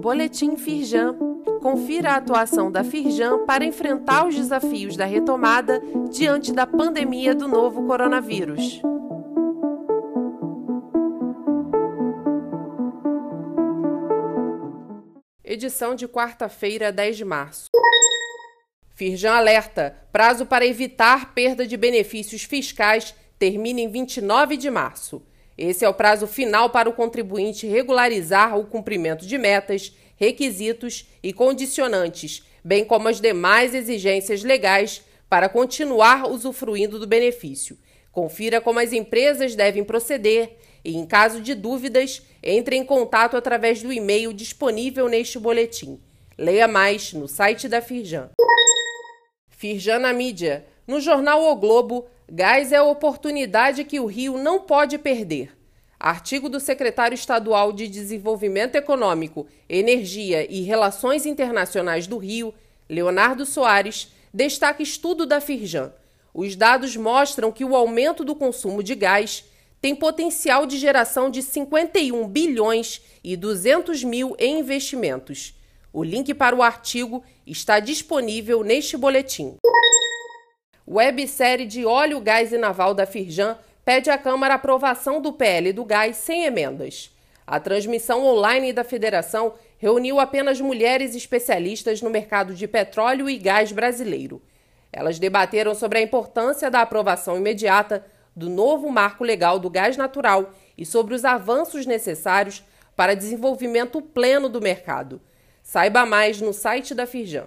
Boletim Firjan. Confira a atuação da Firjan para enfrentar os desafios da retomada diante da pandemia do novo coronavírus. Edição de quarta-feira, 10 de março. Firjan alerta: prazo para evitar perda de benefícios fiscais termina em 29 de março. Esse é o prazo final para o contribuinte regularizar o cumprimento de metas, requisitos e condicionantes, bem como as demais exigências legais para continuar usufruindo do benefício. Confira como as empresas devem proceder e, em caso de dúvidas, entre em contato através do e-mail disponível neste boletim. Leia mais no site da Firjan. Firjan na mídia. No jornal O Globo, Gás é a oportunidade que o Rio não pode perder. Artigo do secretário estadual de Desenvolvimento Econômico, Energia e Relações Internacionais do Rio, Leonardo Soares, destaca estudo da Firjan. Os dados mostram que o aumento do consumo de gás tem potencial de geração de 51 bilhões e 200 mil em investimentos. O link para o artigo está disponível neste boletim. Websérie de óleo, gás e naval da Firjan pede à Câmara aprovação do PL do gás sem emendas. A transmissão online da federação reuniu apenas mulheres especialistas no mercado de petróleo e gás brasileiro. Elas debateram sobre a importância da aprovação imediata do novo marco legal do gás natural e sobre os avanços necessários para desenvolvimento pleno do mercado. Saiba mais no site da Firjan.